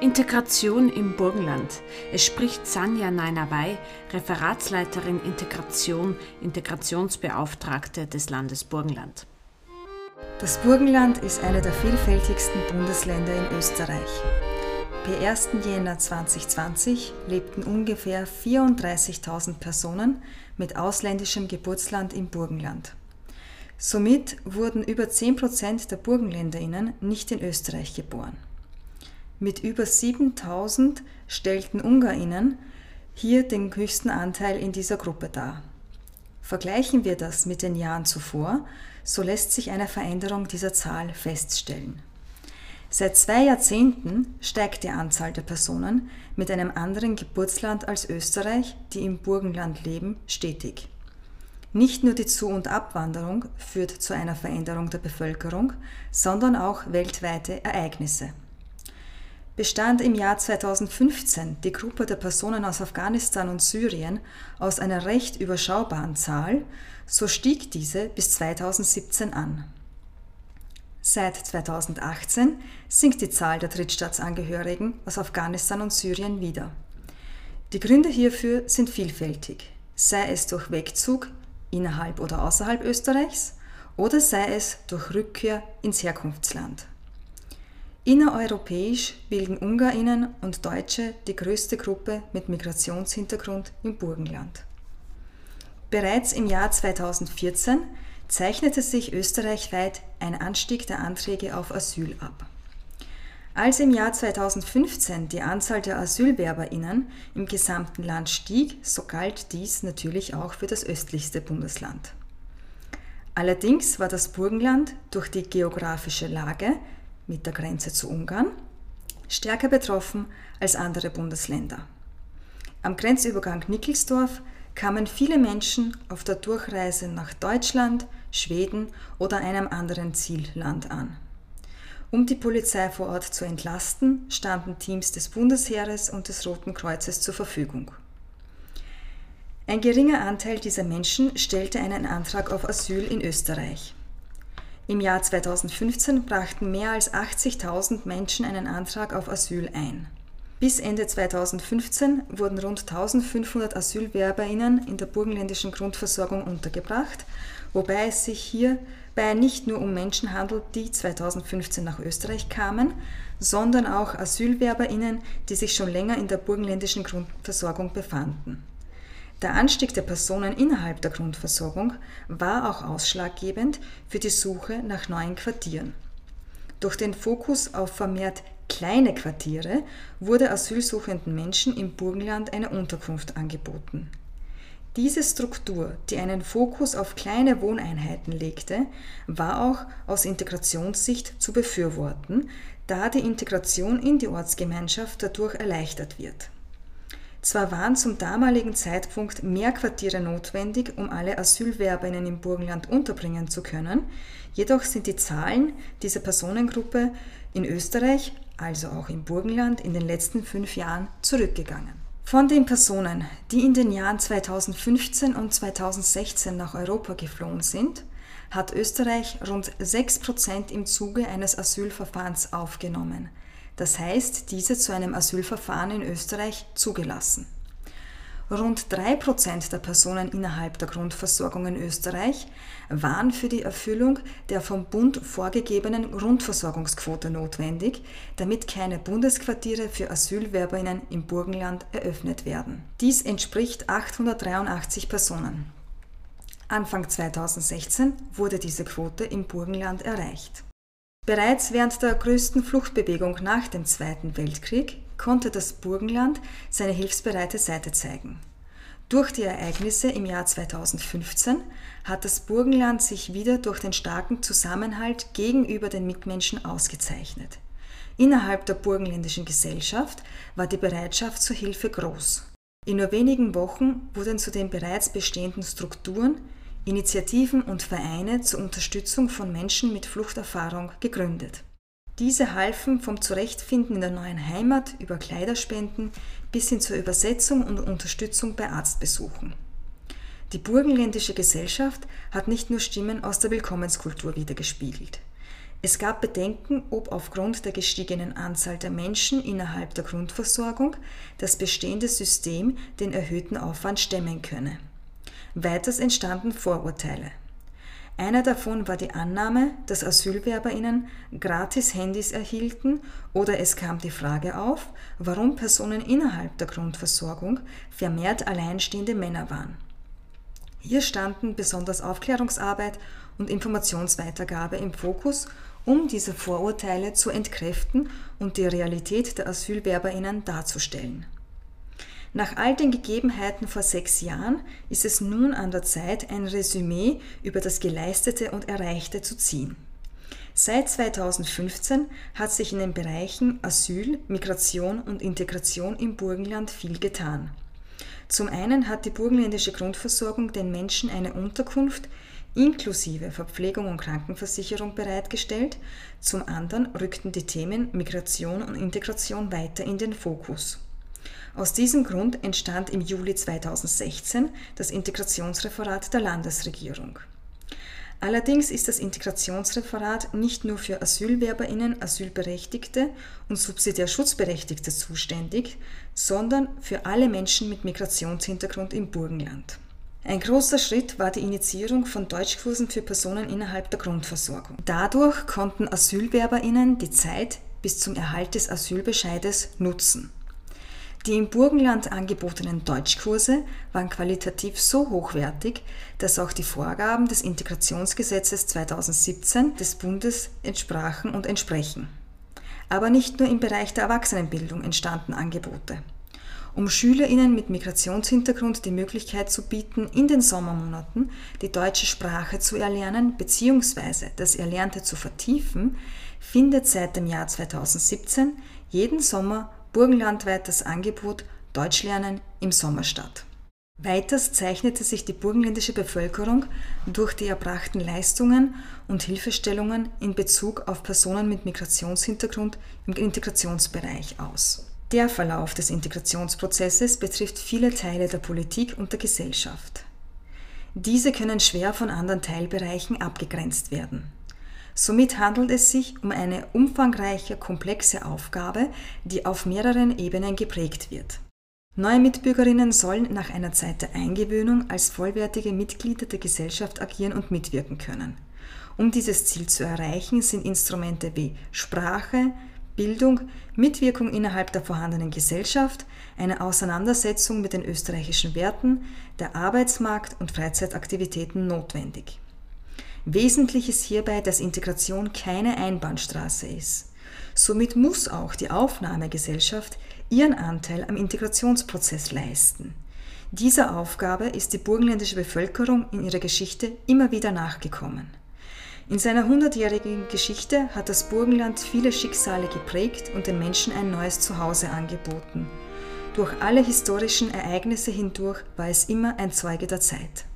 Integration im Burgenland. Es spricht Sanja Neinawei, Referatsleiterin Integration, Integrationsbeauftragte des Landes Burgenland. Das Burgenland ist eine der vielfältigsten Bundesländer in Österreich. Per 1. Jänner 2020 lebten ungefähr 34.000 Personen mit ausländischem Geburtsland im Burgenland. Somit wurden über 10 Prozent der BurgenländerInnen nicht in Österreich geboren. Mit über 7000 stellten UngarInnen hier den höchsten Anteil in dieser Gruppe dar. Vergleichen wir das mit den Jahren zuvor, so lässt sich eine Veränderung dieser Zahl feststellen. Seit zwei Jahrzehnten steigt die Anzahl der Personen mit einem anderen Geburtsland als Österreich, die im Burgenland leben, stetig. Nicht nur die Zu- und Abwanderung führt zu einer Veränderung der Bevölkerung, sondern auch weltweite Ereignisse. Bestand im Jahr 2015 die Gruppe der Personen aus Afghanistan und Syrien aus einer recht überschaubaren Zahl, so stieg diese bis 2017 an. Seit 2018 sinkt die Zahl der Drittstaatsangehörigen aus Afghanistan und Syrien wieder. Die Gründe hierfür sind vielfältig, sei es durch Wegzug innerhalb oder außerhalb Österreichs oder sei es durch Rückkehr ins Herkunftsland. Innereuropäisch bilden Ungarinnen und Deutsche die größte Gruppe mit Migrationshintergrund im Burgenland. Bereits im Jahr 2014 zeichnete sich österreichweit ein Anstieg der Anträge auf Asyl ab. Als im Jahr 2015 die Anzahl der Asylwerberinnen im gesamten Land stieg, so galt dies natürlich auch für das östlichste Bundesland. Allerdings war das Burgenland durch die geografische Lage mit der Grenze zu Ungarn stärker betroffen als andere Bundesländer. Am Grenzübergang Nickelsdorf kamen viele Menschen auf der Durchreise nach Deutschland, Schweden oder einem anderen Zielland an. Um die Polizei vor Ort zu entlasten, standen Teams des Bundesheeres und des Roten Kreuzes zur Verfügung. Ein geringer Anteil dieser Menschen stellte einen Antrag auf Asyl in Österreich. Im Jahr 2015 brachten mehr als 80.000 Menschen einen Antrag auf Asyl ein. Bis Ende 2015 wurden rund 1500 Asylwerberinnen in der burgenländischen Grundversorgung untergebracht, wobei es sich hier bei nicht nur um Menschen handelt, die 2015 nach Österreich kamen, sondern auch Asylwerberinnen, die sich schon länger in der burgenländischen Grundversorgung befanden. Der Anstieg der Personen innerhalb der Grundversorgung war auch ausschlaggebend für die Suche nach neuen Quartieren. Durch den Fokus auf vermehrt kleine Quartiere wurde asylsuchenden Menschen im Burgenland eine Unterkunft angeboten. Diese Struktur, die einen Fokus auf kleine Wohneinheiten legte, war auch aus Integrationssicht zu befürworten, da die Integration in die Ortsgemeinschaft dadurch erleichtert wird. Zwar waren zum damaligen Zeitpunkt mehr Quartiere notwendig, um alle Asylwerberinnen im Burgenland unterbringen zu können, jedoch sind die Zahlen dieser Personengruppe in Österreich, also auch im Burgenland, in den letzten fünf Jahren zurückgegangen. Von den Personen, die in den Jahren 2015 und 2016 nach Europa geflohen sind, hat Österreich rund 6% im Zuge eines Asylverfahrens aufgenommen. Das heißt, diese zu einem Asylverfahren in Österreich zugelassen. Rund 3% der Personen innerhalb der Grundversorgung in Österreich waren für die Erfüllung der vom Bund vorgegebenen Grundversorgungsquote notwendig, damit keine Bundesquartiere für Asylwerberinnen im Burgenland eröffnet werden. Dies entspricht 883 Personen. Anfang 2016 wurde diese Quote im Burgenland erreicht. Bereits während der größten Fluchtbewegung nach dem Zweiten Weltkrieg konnte das Burgenland seine hilfsbereite Seite zeigen. Durch die Ereignisse im Jahr 2015 hat das Burgenland sich wieder durch den starken Zusammenhalt gegenüber den Mitmenschen ausgezeichnet. Innerhalb der burgenländischen Gesellschaft war die Bereitschaft zur Hilfe groß. In nur wenigen Wochen wurden zu den bereits bestehenden Strukturen Initiativen und Vereine zur Unterstützung von Menschen mit Fluchterfahrung gegründet. Diese halfen vom Zurechtfinden in der neuen Heimat über Kleiderspenden bis hin zur Übersetzung und Unterstützung bei Arztbesuchen. Die burgenländische Gesellschaft hat nicht nur Stimmen aus der Willkommenskultur wiedergespiegelt. Es gab Bedenken, ob aufgrund der gestiegenen Anzahl der Menschen innerhalb der Grundversorgung das bestehende System den erhöhten Aufwand stemmen könne. Weiters entstanden Vorurteile. Einer davon war die Annahme, dass Asylwerberinnen gratis Handys erhielten oder es kam die Frage auf, warum Personen innerhalb der Grundversorgung vermehrt alleinstehende Männer waren. Hier standen besonders Aufklärungsarbeit und Informationsweitergabe im Fokus, um diese Vorurteile zu entkräften und die Realität der Asylwerberinnen darzustellen. Nach all den Gegebenheiten vor sechs Jahren ist es nun an der Zeit, ein Resümee über das Geleistete und Erreichte zu ziehen. Seit 2015 hat sich in den Bereichen Asyl, Migration und Integration im Burgenland viel getan. Zum einen hat die burgenländische Grundversorgung den Menschen eine Unterkunft inklusive Verpflegung und Krankenversicherung bereitgestellt, zum anderen rückten die Themen Migration und Integration weiter in den Fokus. Aus diesem Grund entstand im Juli 2016 das Integrationsreferat der Landesregierung. Allerdings ist das Integrationsreferat nicht nur für Asylwerberinnen, Asylberechtigte und subsidiär Schutzberechtigte zuständig, sondern für alle Menschen mit Migrationshintergrund im Burgenland. Ein großer Schritt war die Initiierung von Deutschkursen für Personen innerhalb der Grundversorgung. Dadurch konnten Asylwerberinnen die Zeit bis zum Erhalt des Asylbescheides nutzen. Die im Burgenland angebotenen Deutschkurse waren qualitativ so hochwertig, dass auch die Vorgaben des Integrationsgesetzes 2017 des Bundes entsprachen und entsprechen. Aber nicht nur im Bereich der Erwachsenenbildung entstanden Angebote. Um Schülerinnen mit Migrationshintergrund die Möglichkeit zu bieten, in den Sommermonaten die deutsche Sprache zu erlernen bzw. das Erlernte zu vertiefen, findet seit dem Jahr 2017 jeden Sommer burgenlandweit das Angebot Deutschlernen im Sommer statt. Weiters zeichnete sich die burgenländische Bevölkerung durch die erbrachten Leistungen und Hilfestellungen in Bezug auf Personen mit Migrationshintergrund im Integrationsbereich aus. Der Verlauf des Integrationsprozesses betrifft viele Teile der Politik und der Gesellschaft. Diese können schwer von anderen Teilbereichen abgegrenzt werden. Somit handelt es sich um eine umfangreiche, komplexe Aufgabe, die auf mehreren Ebenen geprägt wird. Neue Mitbürgerinnen sollen nach einer Zeit der Eingewöhnung als vollwertige Mitglieder der Gesellschaft agieren und mitwirken können. Um dieses Ziel zu erreichen, sind Instrumente wie Sprache, Bildung, Mitwirkung innerhalb der vorhandenen Gesellschaft, eine Auseinandersetzung mit den österreichischen Werten, der Arbeitsmarkt und Freizeitaktivitäten notwendig. Wesentlich ist hierbei, dass Integration keine Einbahnstraße ist. Somit muss auch die Aufnahmegesellschaft ihren Anteil am Integrationsprozess leisten. Dieser Aufgabe ist die burgenländische Bevölkerung in ihrer Geschichte immer wieder nachgekommen. In seiner hundertjährigen Geschichte hat das Burgenland viele Schicksale geprägt und den Menschen ein neues Zuhause angeboten. Durch alle historischen Ereignisse hindurch war es immer ein Zeuge der Zeit.